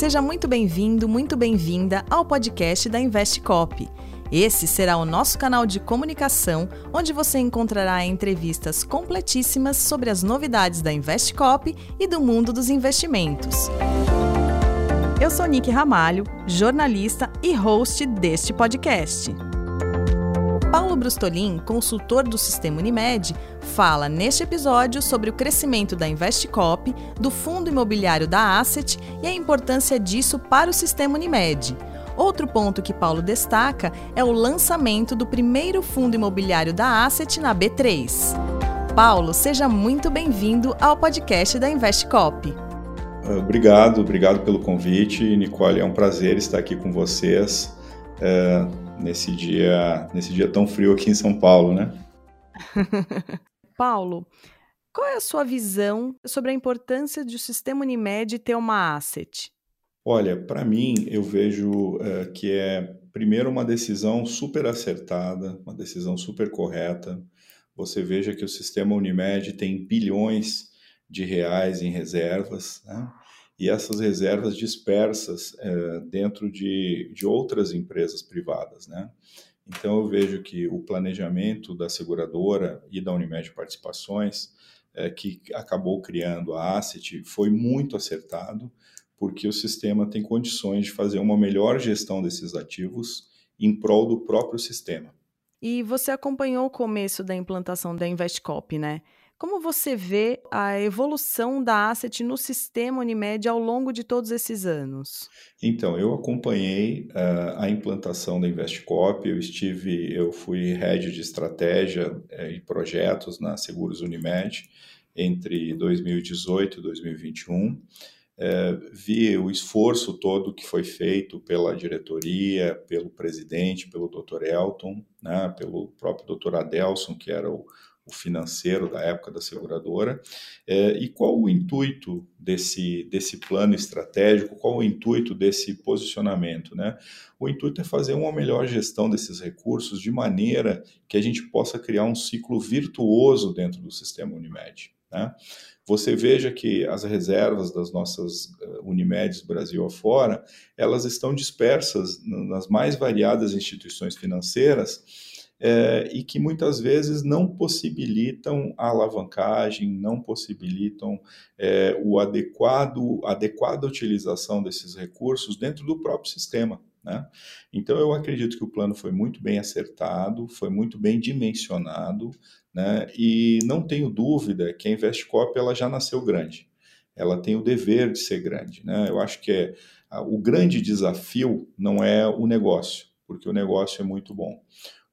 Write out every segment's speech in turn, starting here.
Seja muito bem-vindo, muito bem-vinda ao podcast da Investcop. Esse será o nosso canal de comunicação, onde você encontrará entrevistas completíssimas sobre as novidades da Investcop e do mundo dos investimentos. Eu sou Nick Ramalho, jornalista e host deste podcast. Paulo Brustolin, consultor do Sistema Unimed, fala neste episódio sobre o crescimento da Investcop, do fundo imobiliário da Asset e a importância disso para o Sistema Unimed. Outro ponto que Paulo destaca é o lançamento do primeiro fundo imobiliário da Asset na B3. Paulo, seja muito bem-vindo ao podcast da Investcop. Obrigado, obrigado pelo convite, Nicole. É um prazer estar aqui com vocês é, nesse dia, nesse dia tão frio aqui em São Paulo, né? Paulo, qual é a sua visão sobre a importância de o sistema Unimed ter uma asset? Olha, para mim, eu vejo uh, que é, primeiro, uma decisão super acertada, uma decisão super correta. Você veja que o sistema Unimed tem bilhões de reais em reservas, né? E essas reservas dispersas uh, dentro de, de outras empresas privadas. Né? Então, eu vejo que o planejamento da seguradora e da Unimed Participações, uh, que acabou criando a Asset, foi muito acertado porque o sistema tem condições de fazer uma melhor gestão desses ativos em prol do próprio sistema. E você acompanhou o começo da implantação da Investcop, né? Como você vê a evolução da asset no sistema Unimed ao longo de todos esses anos? Então, eu acompanhei uh, a implantação da Investcop, eu estive, eu fui head de estratégia uh, e projetos na Seguros Unimed entre 2018 e 2021 é, vi o esforço todo que foi feito pela diretoria, pelo presidente, pelo Dr. Elton, né, pelo próprio Dr. Adelson, que era o, o financeiro da época da seguradora, é, e qual o intuito desse, desse plano estratégico, qual o intuito desse posicionamento, né? O intuito é fazer uma melhor gestão desses recursos de maneira que a gente possa criar um ciclo virtuoso dentro do sistema Unimed, né? Você veja que as reservas das nossas eh, Unimedes Brasil afora, elas estão dispersas nas mais variadas instituições financeiras é, e que muitas vezes não possibilitam a alavancagem, não possibilitam é, o adequado, adequada utilização desses recursos dentro do próprio sistema. Né? Então, eu acredito que o plano foi muito bem acertado, foi muito bem dimensionado, né? e não tenho dúvida que a Investcop ela já nasceu grande. Ela tem o dever de ser grande. Né? Eu acho que é, o grande desafio não é o negócio, porque o negócio é muito bom.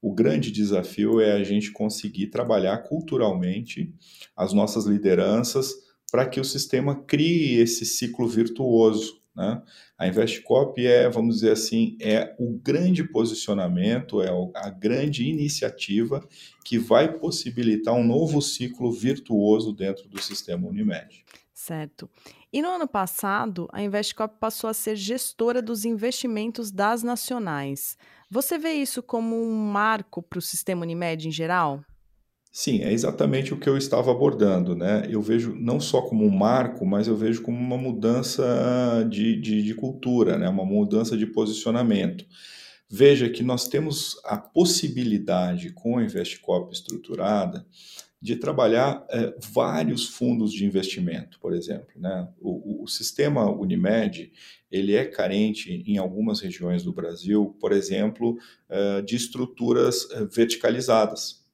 O grande desafio é a gente conseguir trabalhar culturalmente as nossas lideranças para que o sistema crie esse ciclo virtuoso né? A Investcop é, vamos dizer assim, é o grande posicionamento, é a grande iniciativa que vai possibilitar um novo ciclo virtuoso dentro do sistema Unimed. Certo. E no ano passado, a Investcop passou a ser gestora dos investimentos das nacionais. Você vê isso como um marco para o sistema Unimed em geral? Sim, é exatamente o que eu estava abordando, né? Eu vejo não só como um marco, mas eu vejo como uma mudança de, de, de cultura, né? Uma mudança de posicionamento. Veja que nós temos a possibilidade, com a Investcop estruturada, de trabalhar é, vários fundos de investimento, por exemplo. Né? O, o, sistema Unimed ele é carente em algumas regiões do Brasil, por exemplo, é, de estruturas é, verticalizadas.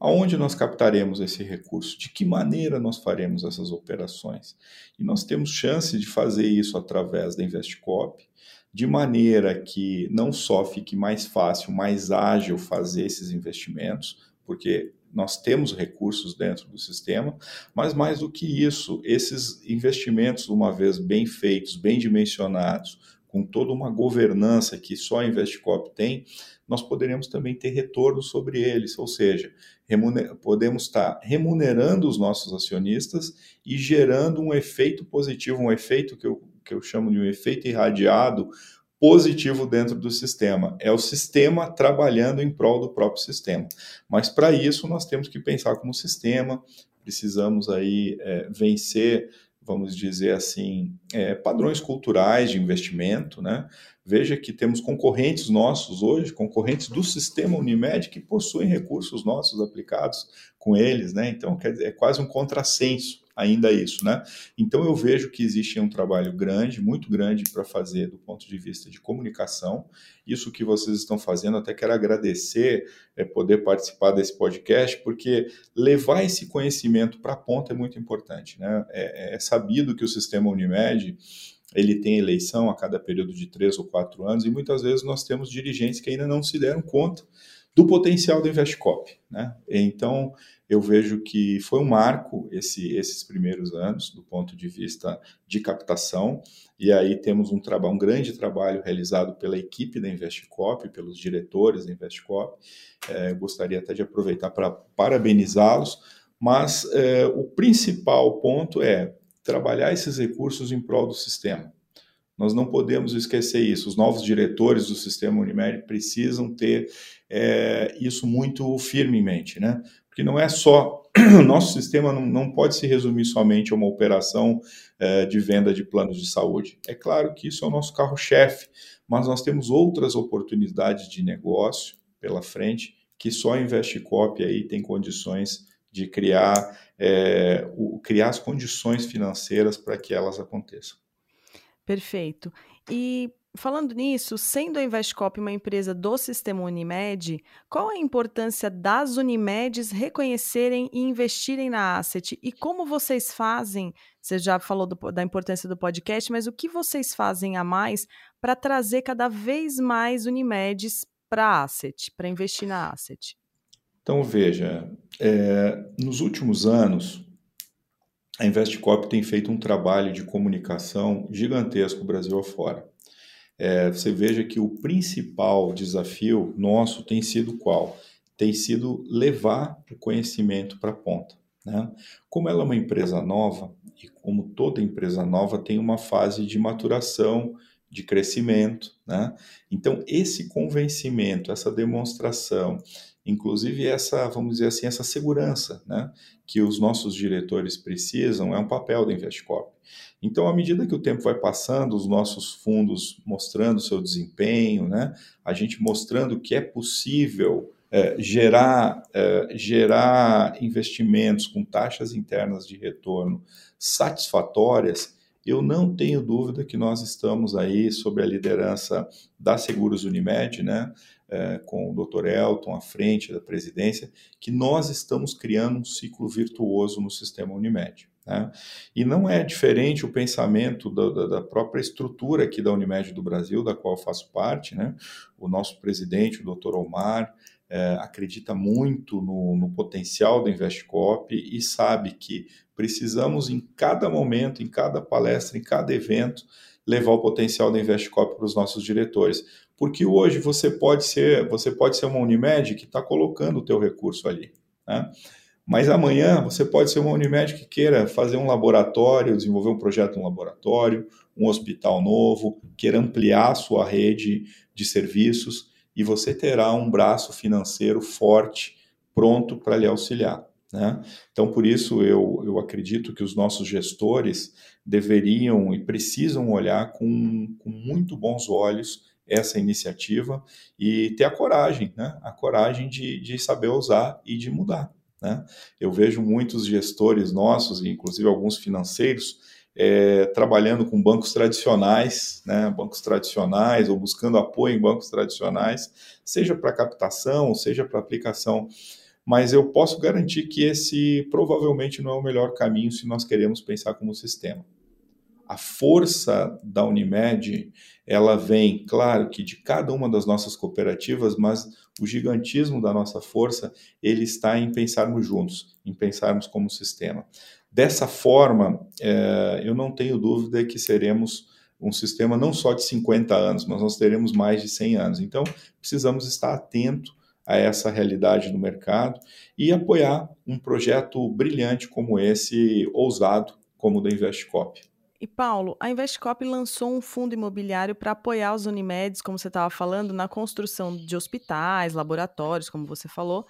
Aonde nós captaremos esse recurso? De que maneira nós faremos essas operações? E nós temos chance de fazer isso através da Investcop, de maneira que não só fique mais fácil, mais ágil fazer esses investimentos, porque nós temos recursos dentro do sistema, mas mais do que isso, esses investimentos, uma vez bem feitos, bem dimensionados, com toda uma governança que só a Investcop tem, nós poderíamos também ter retorno sobre eles, ou seja, podemos estar remunerando os nossos acionistas e gerando um efeito positivo, um efeito que eu, que eu chamo de um efeito irradiado positivo dentro do sistema. É o sistema trabalhando em prol do próprio sistema. Mas para isso nós temos que pensar como sistema, precisamos aí é, vencer vamos dizer assim, é, padrões culturais de investimento, né? Veja que temos concorrentes nossos hoje, concorrentes do sistema Unimed, que possuem recursos nossos aplicados com eles, né? Então, é quase um contrassenso ainda isso, né? Então eu vejo que existe um trabalho grande, muito grande para fazer do ponto de vista de comunicação. Isso que vocês estão fazendo, até quero agradecer é, poder participar desse podcast, porque levar esse conhecimento para a ponta é muito importante, né? É, é sabido que o sistema Unimed ele tem eleição a cada período de três ou quatro anos e muitas vezes nós temos dirigentes que ainda não se deram conta do potencial do Investcop. Né? Então, eu vejo que foi um marco esse, esses primeiros anos, do ponto de vista de captação, e aí temos um, um grande trabalho realizado pela equipe da Investcop, pelos diretores da Investcop. É, gostaria até de aproveitar para parabenizá-los, mas é, o principal ponto é trabalhar esses recursos em prol do sistema. Nós não podemos esquecer isso. Os novos diretores do sistema Unimed precisam ter é, isso muito firmemente, né? Porque não é só. O nosso sistema não, não pode se resumir somente a uma operação é, de venda de planos de saúde. É claro que isso é o nosso carro-chefe, mas nós temos outras oportunidades de negócio pela frente que só a Investcop aí tem condições de criar, é, o, criar as condições financeiras para que elas aconteçam. Perfeito. E falando nisso, sendo a Investcop uma empresa do sistema Unimed, qual a importância das Unimedes reconhecerem e investirem na asset? E como vocês fazem? Você já falou do, da importância do podcast, mas o que vocês fazem a mais para trazer cada vez mais Unimedes para asset, para investir na asset? Então, veja, é, nos últimos anos, a Investcop tem feito um trabalho de comunicação gigantesco Brasil afora. É, você veja que o principal desafio nosso tem sido qual? Tem sido levar o conhecimento para a ponta. Né? Como ela é uma empresa nova, e como toda empresa nova tem uma fase de maturação, de crescimento, né? Então esse convencimento, essa demonstração inclusive essa, vamos dizer assim, essa segurança né, que os nossos diretores precisam é um papel da Investcorp. Então, à medida que o tempo vai passando, os nossos fundos mostrando seu desempenho, né, a gente mostrando que é possível é, gerar, é, gerar investimentos com taxas internas de retorno satisfatórias, eu não tenho dúvida que nós estamos aí sob a liderança da Seguros Unimed, né, é, com o Dr. Elton à frente da presidência, que nós estamos criando um ciclo virtuoso no sistema Unimed. Né? E não é diferente o pensamento da, da, da, própria estrutura aqui da Unimed do Brasil, da qual eu faço parte. Né? O nosso presidente, o Dr. Omar, é, acredita muito no, no potencial da Investcop e sabe que precisamos, em cada momento, em cada palestra, em cada evento, levar o potencial da Investcop para os nossos diretores. Porque hoje você pode ser, você pode ser uma Unimed que está colocando o teu recurso ali. Né? Mas amanhã você pode ser uma Unimed que queira fazer um laboratório, desenvolver um projeto um laboratório, um hospital novo, queira ampliar a sua rede de serviços e você terá um braço financeiro forte, pronto para lhe auxiliar. Né? Então, por isso, eu, eu acredito que os nossos gestores deveriam e precisam olhar com, com muito bons olhos essa iniciativa e ter a coragem, né? A coragem de, de saber usar e de mudar. Né? Eu vejo muitos gestores nossos, inclusive alguns financeiros, é, trabalhando com bancos tradicionais, né? bancos tradicionais, ou buscando apoio em bancos tradicionais, seja para captação, seja para aplicação. Mas eu posso garantir que esse provavelmente não é o melhor caminho se nós queremos pensar como sistema a força da Unimed, ela vem, claro que de cada uma das nossas cooperativas, mas o gigantismo da nossa força, ele está em pensarmos juntos, em pensarmos como sistema. Dessa forma, é, eu não tenho dúvida que seremos um sistema não só de 50 anos, mas nós teremos mais de 100 anos. Então, precisamos estar atento a essa realidade do mercado e apoiar um projeto brilhante como esse, ousado, como o da Investcop. E Paulo, a Investcop lançou um fundo imobiliário para apoiar os Unimedes, como você estava falando, na construção de hospitais, laboratórios, como você falou.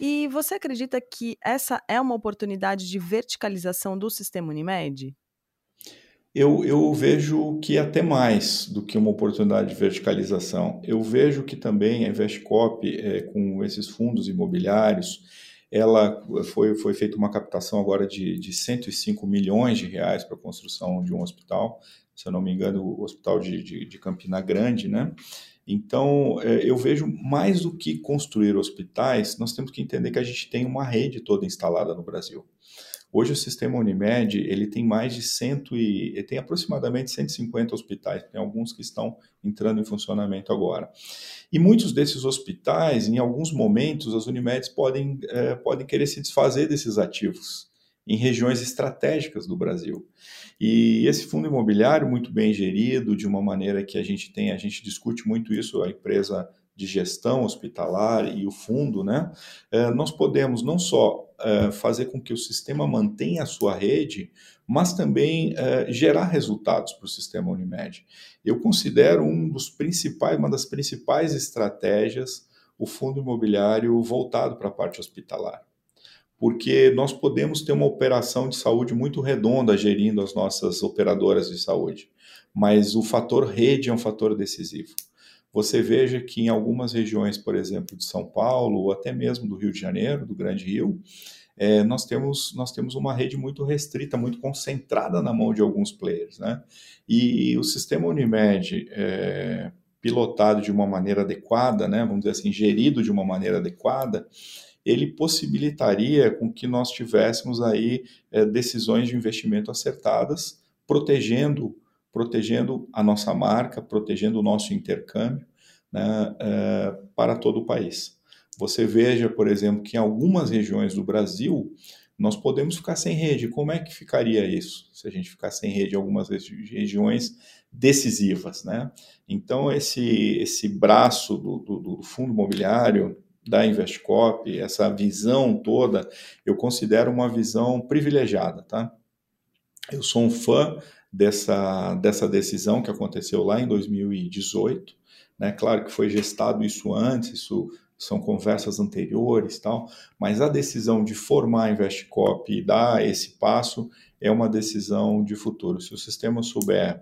E você acredita que essa é uma oportunidade de verticalização do sistema Unimed? Eu, eu vejo que até mais do que uma oportunidade de verticalização. Eu vejo que também a Investcop, é, com esses fundos imobiliários, ela foi, foi feita uma captação agora de, de 105 milhões de reais para a construção de um hospital, se eu não me engano, o hospital de, de, de Campina Grande, né? Então, é, eu vejo mais do que construir hospitais, nós temos que entender que a gente tem uma rede toda instalada no Brasil. Hoje o sistema Unimed ele tem mais de cento e ele tem aproximadamente 150 hospitais, tem alguns que estão entrando em funcionamento agora. E muitos desses hospitais, em alguns momentos, as Unimeds podem, é, podem querer se desfazer desses ativos em regiões estratégicas do Brasil. E esse fundo imobiliário, muito bem gerido, de uma maneira que a gente tem, a gente discute muito isso, a empresa de gestão hospitalar e o fundo, né? É, nós podemos não só é, fazer com que o sistema mantenha a sua rede, mas também é, gerar resultados para o sistema Unimed. Eu considero um dos principais, uma das principais estratégias o fundo imobiliário voltado para a parte hospitalar. Porque nós podemos ter uma operação de saúde muito redonda gerindo as nossas operadoras de saúde, mas o fator rede é um fator decisivo você veja que em algumas regiões, por exemplo, de São Paulo, ou até mesmo do Rio de Janeiro, do Grande Rio, é, nós, temos, nós temos uma rede muito restrita, muito concentrada na mão de alguns players. Né? E o sistema Unimed, é, pilotado de uma maneira adequada, né, vamos dizer assim, gerido de uma maneira adequada, ele possibilitaria com que nós tivéssemos aí é, decisões de investimento acertadas, protegendo protegendo a nossa marca, protegendo o nosso intercâmbio né, é, para todo o país. Você veja, por exemplo, que em algumas regiões do Brasil nós podemos ficar sem rede. Como é que ficaria isso se a gente ficar sem rede em algumas regiões decisivas? Né? Então, esse, esse braço do, do, do fundo imobiliário, da Investcop, essa visão toda, eu considero uma visão privilegiada. Tá? Eu sou um fã dessa, dessa decisão que aconteceu lá em 2018. Né? Claro que foi gestado isso antes, isso são conversas anteriores tal, mas a decisão de formar a Investcop e dar esse passo é uma decisão de futuro. Se o sistema souber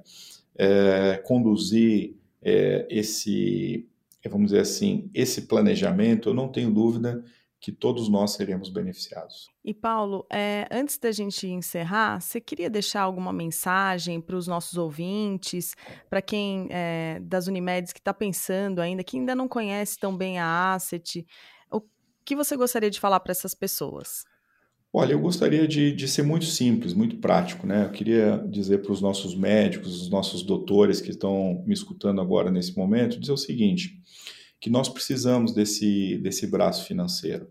é, conduzir é, esse, vamos dizer assim, esse planejamento, eu não tenho dúvida que todos nós seremos beneficiados. E Paulo, é, antes da gente encerrar, você queria deixar alguma mensagem para os nossos ouvintes, para quem é, das Unimedes que está pensando ainda, que ainda não conhece tão bem a Asset, o que você gostaria de falar para essas pessoas? Olha, eu gostaria de, de, ser muito simples, muito prático, né? Eu queria dizer para os nossos médicos, os nossos doutores que estão me escutando agora nesse momento, dizer o seguinte: que nós precisamos desse, desse braço financeiro.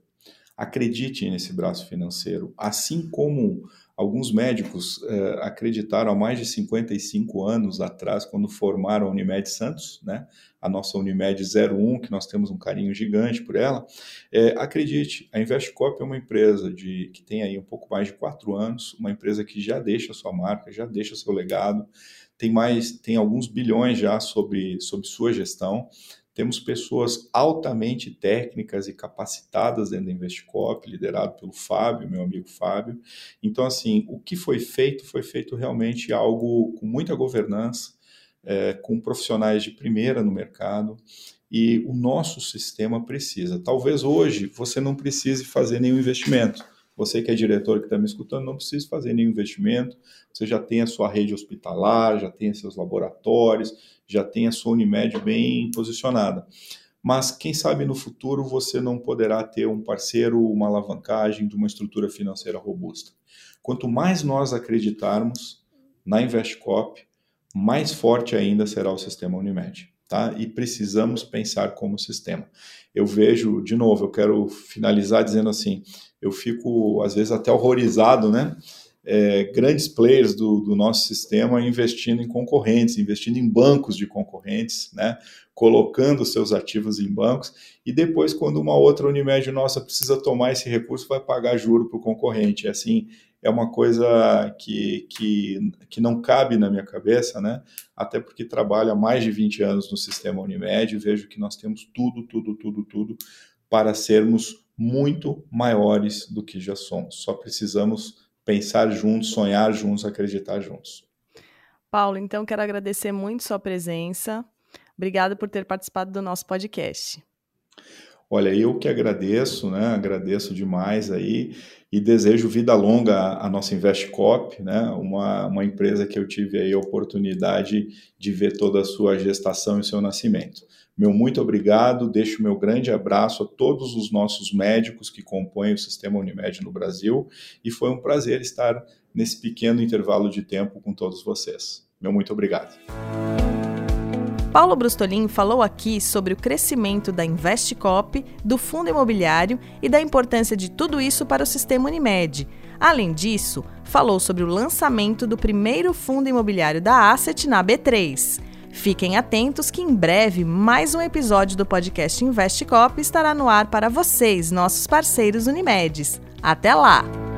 Acredite nesse braço financeiro, assim como alguns médicos eh, acreditaram há mais de 55 anos atrás, quando formaram a Unimed Santos, né? a nossa Unimed 01, que nós temos um carinho gigante por ela. Eh, acredite, a Investcop é uma empresa de, que tem aí um pouco mais de quatro anos, uma empresa que já deixa sua marca, já deixa seu legado, tem mais, tem alguns bilhões já sobre, sobre sua gestão. Temos pessoas altamente técnicas e capacitadas dentro da Investcop, liderado pelo Fábio, meu amigo Fábio. Então, assim, o que foi feito foi feito realmente algo com muita governança, é, com profissionais de primeira no mercado e o nosso sistema precisa. Talvez hoje você não precise fazer nenhum investimento. Você que é diretor que está me escutando, não precisa fazer nenhum investimento. Você já tem a sua rede hospitalar, já tem seus laboratórios, já tem a sua Unimed bem posicionada. Mas quem sabe no futuro você não poderá ter um parceiro, uma alavancagem de uma estrutura financeira robusta. Quanto mais nós acreditarmos na Investcop, mais forte ainda será o sistema Unimed. Tá? E precisamos pensar como sistema. Eu vejo, de novo, eu quero finalizar dizendo assim: eu fico às vezes até horrorizado, né? É, grandes players do, do, nosso sistema investindo em concorrentes, investindo em bancos de concorrentes, né, colocando seus ativos em bancos, e depois, quando uma outra Unimed nossa precisa tomar esse recurso, vai pagar juro para o concorrente. Assim, é uma coisa que, que, que não cabe na minha cabeça, né? até porque trabalho há mais de 20 anos no sistema Unimed e vejo que nós temos tudo, tudo, tudo, tudo para sermos muito maiores do que já somos. Só precisamos pensar juntos, sonhar juntos, acreditar juntos. Paulo, então quero agradecer muito sua presença. Obrigada por ter participado do nosso podcast. Olha, eu que agradeço, né? Agradeço demais aí e desejo vida longa à nossa Investcop, né? Uma, uma empresa que eu tive aí a oportunidade de ver toda a sua gestação e seu nascimento. Meu muito obrigado, deixo meu grande abraço a todos os nossos médicos que compõem o sistema Unimed no Brasil e foi um prazer estar nesse pequeno intervalo de tempo com todos vocês. Meu muito obrigado. Paulo Brustolin falou aqui sobre o crescimento da Investcop, do fundo imobiliário e da importância de tudo isso para o sistema Unimed. Além disso, falou sobre o lançamento do primeiro fundo imobiliário da Asset na B3. Fiquem atentos que em breve mais um episódio do podcast Investcop estará no ar para vocês, nossos parceiros Unimedes. Até lá!